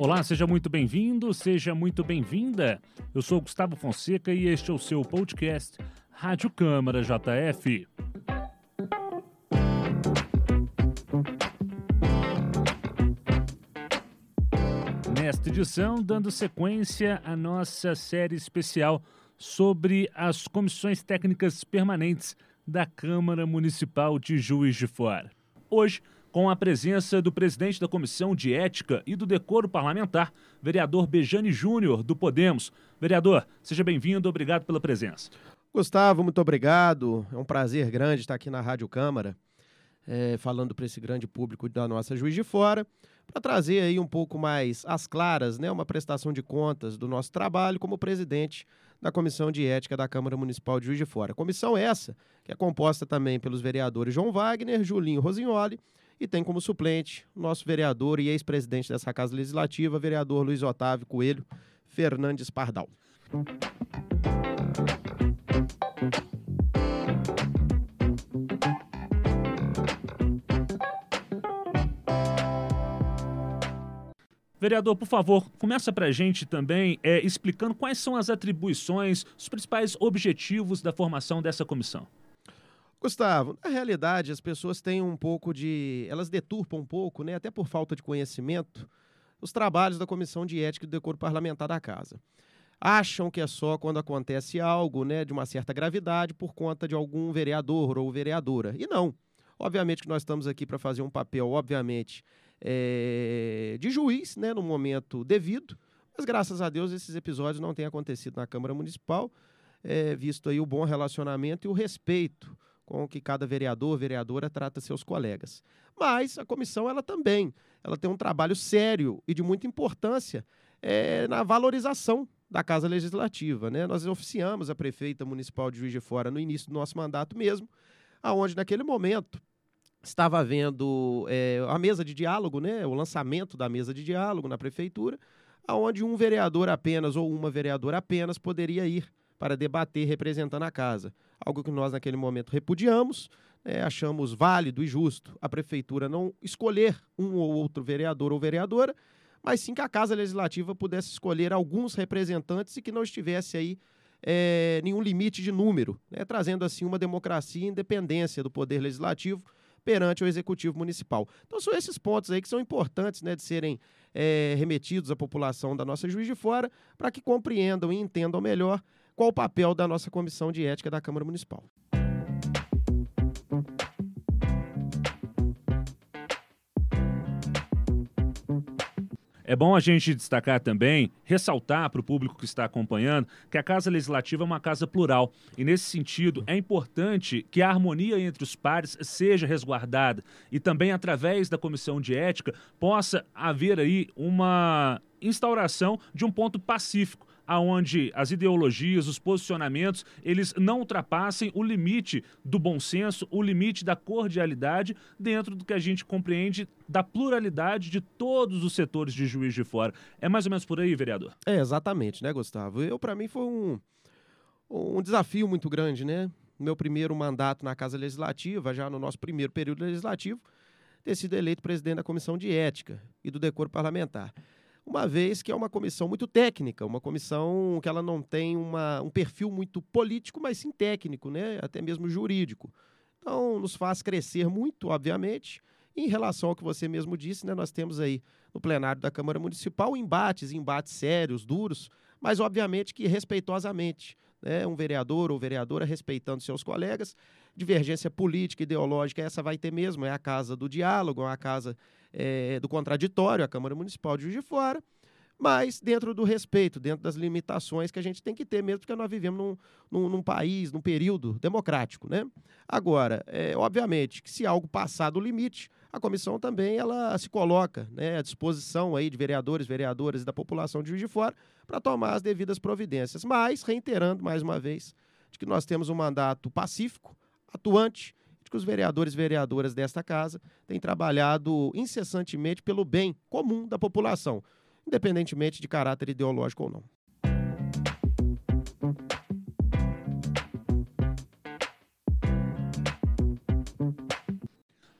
Olá, seja muito bem-vindo, seja muito bem-vinda. Eu sou Gustavo Fonseca e este é o seu podcast Rádio Câmara JF. Nesta edição, dando sequência à nossa série especial sobre as comissões técnicas permanentes da Câmara Municipal de Juiz de Fora. Hoje, com a presença do presidente da Comissão de Ética e do Decoro Parlamentar, vereador Bejane Júnior, do Podemos. Vereador, seja bem-vindo, obrigado pela presença. Gustavo, muito obrigado. É um prazer grande estar aqui na Rádio Câmara, é, falando para esse grande público da nossa Juiz de Fora, para trazer aí um pouco mais às claras, né, uma prestação de contas do nosso trabalho como presidente da Comissão de Ética da Câmara Municipal de Juiz de Fora. Comissão essa que é composta também pelos vereadores João Wagner, Julinho Rosignoli e tem como suplente o nosso vereador e ex-presidente dessa Casa Legislativa, vereador Luiz Otávio Coelho Fernandes Pardal. Vereador, por favor, começa para a gente também é, explicando quais são as atribuições, os principais objetivos da formação dessa comissão. Gustavo, na realidade as pessoas têm um pouco de. Elas deturpam um pouco, né, até por falta de conhecimento, os trabalhos da Comissão de Ética e Decoro Parlamentar da Casa. Acham que é só quando acontece algo né, de uma certa gravidade por conta de algum vereador ou vereadora. E não. Obviamente que nós estamos aqui para fazer um papel, obviamente, é, de juiz, né, no momento devido, mas graças a Deus esses episódios não têm acontecido na Câmara Municipal, é, visto aí o bom relacionamento e o respeito com que cada vereador, vereadora trata seus colegas. Mas a comissão ela também, ela tem um trabalho sério e de muita importância é, na valorização da Casa Legislativa. Né? Nós oficiamos a prefeita municipal de Juiz de Fora no início do nosso mandato mesmo, aonde naquele momento estava havendo é, a mesa de diálogo, né? o lançamento da mesa de diálogo na prefeitura, aonde um vereador apenas ou uma vereadora apenas poderia ir para debater representando a casa. Algo que nós, naquele momento, repudiamos, é, achamos válido e justo a prefeitura não escolher um ou outro vereador ou vereadora, mas sim que a Casa Legislativa pudesse escolher alguns representantes e que não estivesse aí é, nenhum limite de número, né, trazendo assim uma democracia e independência do Poder Legislativo perante o Executivo Municipal. Então são esses pontos aí que são importantes né, de serem é, remetidos à população da nossa Juiz de Fora para que compreendam e entendam melhor qual o papel da nossa Comissão de Ética da Câmara Municipal. É bom a gente destacar também, ressaltar para o público que está acompanhando, que a Casa Legislativa é uma casa plural. E nesse sentido, é importante que a harmonia entre os pares seja resguardada e também através da comissão de ética possa haver aí uma instauração de um ponto pacífico aonde as ideologias, os posicionamentos, eles não ultrapassem o limite do bom senso, o limite da cordialidade dentro do que a gente compreende da pluralidade de todos os setores de juiz de fora. É mais ou menos por aí, vereador? É, exatamente, né, Gustavo? Eu, para mim, foi um, um desafio muito grande, né? Meu primeiro mandato na Casa Legislativa, já no nosso primeiro período legislativo, ter sido eleito presidente da Comissão de Ética e do Decoro Parlamentar uma vez que é uma comissão muito técnica, uma comissão que ela não tem uma, um perfil muito político, mas sim técnico, né? até mesmo jurídico. Então, nos faz crescer muito, obviamente. em relação ao que você mesmo disse, né, nós temos aí no plenário da Câmara Municipal embates, embates sérios, duros, mas obviamente que respeitosamente. Né, um vereador ou vereadora respeitando seus colegas. Divergência política, ideológica, essa vai ter mesmo, é a casa do diálogo, é a casa é, do contraditório, a Câmara Municipal de Juiz de Fora, mas dentro do respeito, dentro das limitações que a gente tem que ter mesmo, porque nós vivemos num, num, num país, num período democrático, né? Agora, é, obviamente que se algo passar do limite, a comissão também ela se coloca né, à disposição aí de vereadores, vereadoras e da população de Juiz de Fora para tomar as devidas providências. Mas, reiterando mais uma vez, de que nós temos um mandato pacífico, atuante, de que os vereadores e vereadoras desta casa têm trabalhado incessantemente pelo bem comum da população, independentemente de caráter ideológico ou não.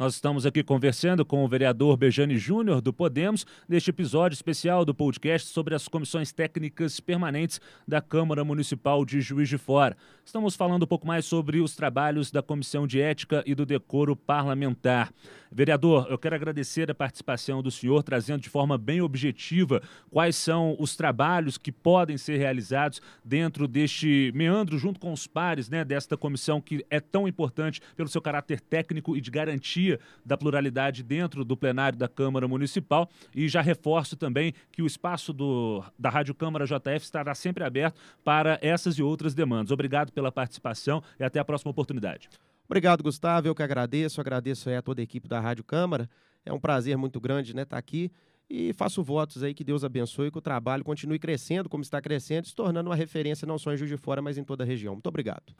Nós estamos aqui conversando com o vereador Bejane Júnior, do Podemos, neste episódio especial do podcast sobre as comissões técnicas permanentes da Câmara Municipal de Juiz de Fora. Estamos falando um pouco mais sobre os trabalhos da Comissão de Ética e do Decoro Parlamentar. Vereador, eu quero agradecer a participação do senhor, trazendo de forma bem objetiva quais são os trabalhos que podem ser realizados dentro deste meandro, junto com os pares né, desta comissão que é tão importante pelo seu caráter técnico e de garantia da pluralidade dentro do plenário da Câmara Municipal. E já reforço também que o espaço do, da Rádio Câmara JF estará sempre aberto para essas e outras demandas. Obrigado pela participação e até a próxima oportunidade. Obrigado, Gustavo. Eu que agradeço. Agradeço a toda a equipe da Rádio Câmara. É um prazer muito grande né, estar aqui e faço votos aí que Deus abençoe, que o trabalho continue crescendo como está crescendo, se tornando uma referência não só em Juiz de Fora, mas em toda a região. Muito obrigado.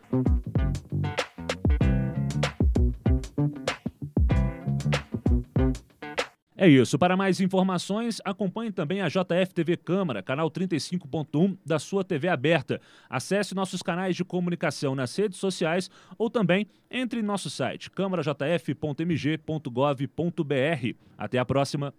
É isso. Para mais informações, acompanhe também a JF TV Câmara, canal 35.1 da sua TV aberta. Acesse nossos canais de comunicação nas redes sociais ou também entre em nosso site câmarajf.mg.gov.br. Até a próxima.